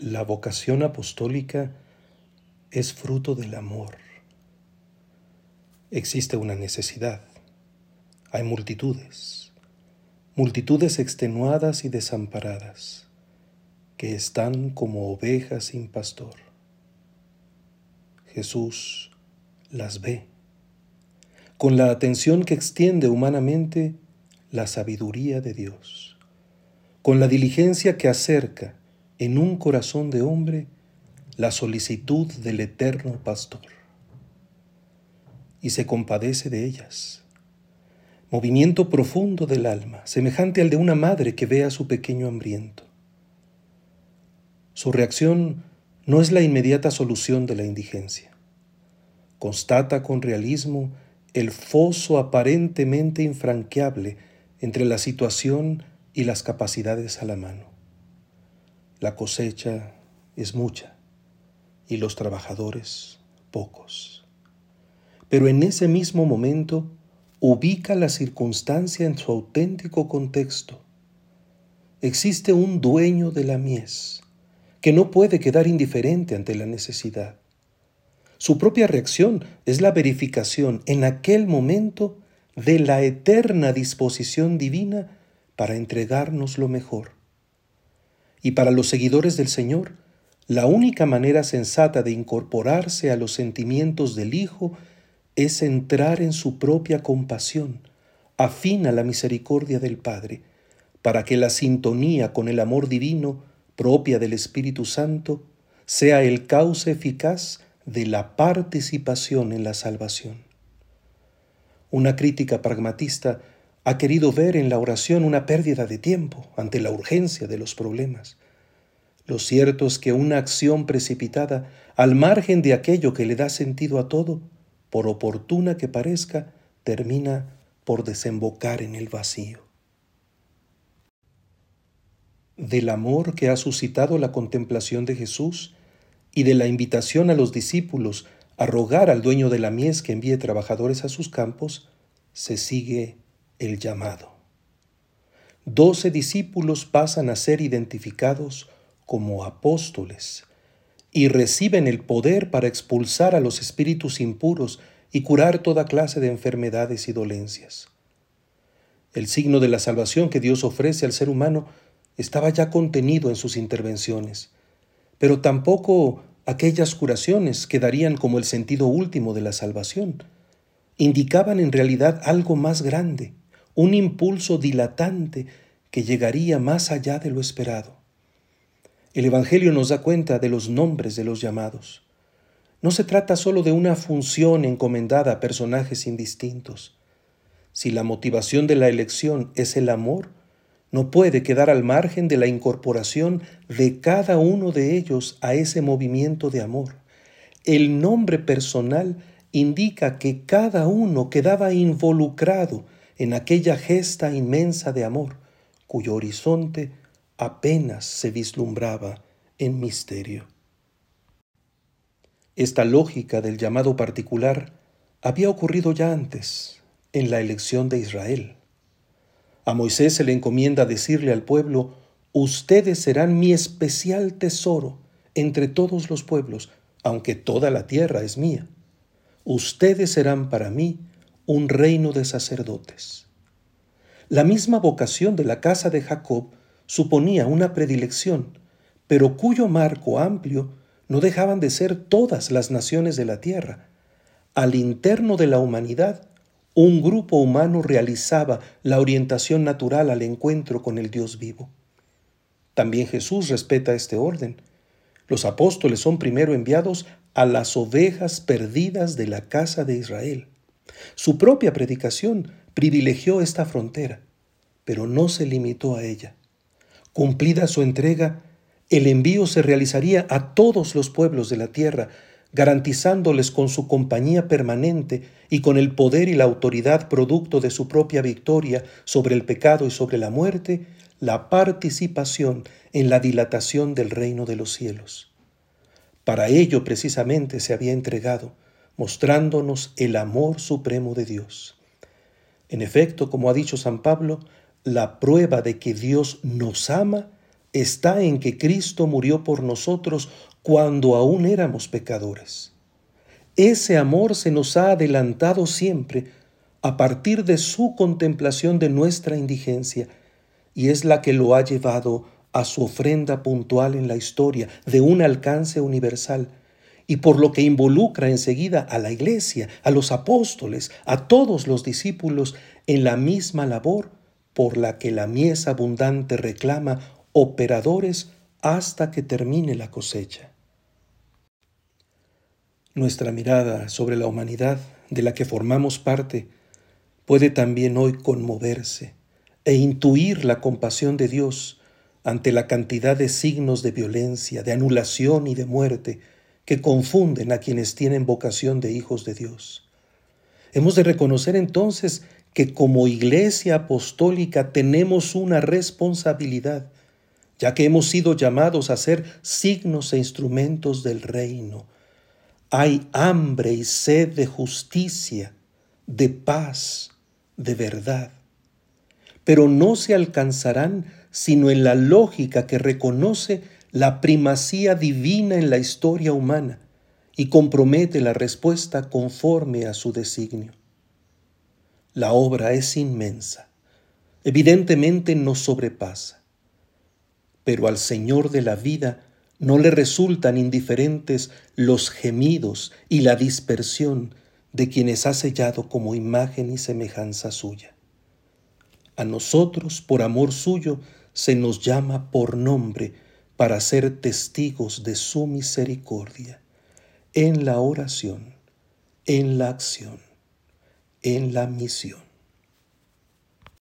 La vocación apostólica es fruto del amor. Existe una necesidad. Hay multitudes, multitudes extenuadas y desamparadas, que están como ovejas sin pastor. Jesús las ve, con la atención que extiende humanamente la sabiduría de Dios, con la diligencia que acerca en un corazón de hombre la solicitud del eterno pastor y se compadece de ellas. Movimiento profundo del alma, semejante al de una madre que ve a su pequeño hambriento. Su reacción no es la inmediata solución de la indigencia. Constata con realismo el foso aparentemente infranqueable entre la situación y las capacidades a la mano. La cosecha es mucha y los trabajadores pocos. Pero en ese mismo momento ubica la circunstancia en su auténtico contexto. Existe un dueño de la mies que no puede quedar indiferente ante la necesidad. Su propia reacción es la verificación en aquel momento de la eterna disposición divina para entregarnos lo mejor. Y para los seguidores del Señor, la única manera sensata de incorporarse a los sentimientos del Hijo es entrar en su propia compasión, afín a la misericordia del Padre, para que la sintonía con el amor divino propia del Espíritu Santo sea el cauce eficaz de la participación en la salvación. Una crítica pragmatista ha querido ver en la oración una pérdida de tiempo ante la urgencia de los problemas. Lo cierto es que una acción precipitada, al margen de aquello que le da sentido a todo, por oportuna que parezca, termina por desembocar en el vacío. Del amor que ha suscitado la contemplación de Jesús y de la invitación a los discípulos a rogar al dueño de la mies que envíe trabajadores a sus campos, se sigue el llamado. Doce discípulos pasan a ser identificados como apóstoles y reciben el poder para expulsar a los espíritus impuros y curar toda clase de enfermedades y dolencias. El signo de la salvación que Dios ofrece al ser humano estaba ya contenido en sus intervenciones, pero tampoco aquellas curaciones que darían como el sentido último de la salvación. Indicaban en realidad algo más grande, un impulso dilatante que llegaría más allá de lo esperado. El Evangelio nos da cuenta de los nombres de los llamados. No se trata solo de una función encomendada a personajes indistintos. Si la motivación de la elección es el amor, no puede quedar al margen de la incorporación de cada uno de ellos a ese movimiento de amor. El nombre personal indica que cada uno quedaba involucrado en aquella gesta inmensa de amor, cuyo horizonte apenas se vislumbraba en misterio. Esta lógica del llamado particular había ocurrido ya antes, en la elección de Israel. A Moisés se le encomienda decirle al pueblo, ustedes serán mi especial tesoro entre todos los pueblos, aunque toda la tierra es mía. Ustedes serán para mí un reino de sacerdotes. La misma vocación de la casa de Jacob suponía una predilección, pero cuyo marco amplio no dejaban de ser todas las naciones de la tierra. Al interno de la humanidad, un grupo humano realizaba la orientación natural al encuentro con el Dios vivo. También Jesús respeta este orden. Los apóstoles son primero enviados a las ovejas perdidas de la casa de Israel. Su propia predicación privilegió esta frontera, pero no se limitó a ella. Cumplida su entrega, el envío se realizaría a todos los pueblos de la tierra, garantizándoles con su compañía permanente y con el poder y la autoridad producto de su propia victoria sobre el pecado y sobre la muerte, la participación en la dilatación del reino de los cielos. Para ello precisamente se había entregado, mostrándonos el amor supremo de Dios. En efecto, como ha dicho San Pablo, la prueba de que Dios nos ama está en que Cristo murió por nosotros cuando aún éramos pecadores. Ese amor se nos ha adelantado siempre a partir de su contemplación de nuestra indigencia y es la que lo ha llevado a su ofrenda puntual en la historia de un alcance universal y por lo que involucra enseguida a la iglesia, a los apóstoles, a todos los discípulos en la misma labor por la que la mies abundante reclama operadores hasta que termine la cosecha. Nuestra mirada sobre la humanidad de la que formamos parte puede también hoy conmoverse e intuir la compasión de Dios ante la cantidad de signos de violencia, de anulación y de muerte que confunden a quienes tienen vocación de hijos de Dios. Hemos de reconocer entonces que como iglesia apostólica tenemos una responsabilidad, ya que hemos sido llamados a ser signos e instrumentos del reino. Hay hambre y sed de justicia, de paz, de verdad. Pero no se alcanzarán sino en la lógica que reconoce la primacía divina en la historia humana y compromete la respuesta conforme a su designio. La obra es inmensa, evidentemente nos sobrepasa, pero al Señor de la vida no le resultan indiferentes los gemidos y la dispersión de quienes ha sellado como imagen y semejanza suya. A nosotros, por amor suyo, se nos llama por nombre para ser testigos de su misericordia en la oración, en la acción en la misión.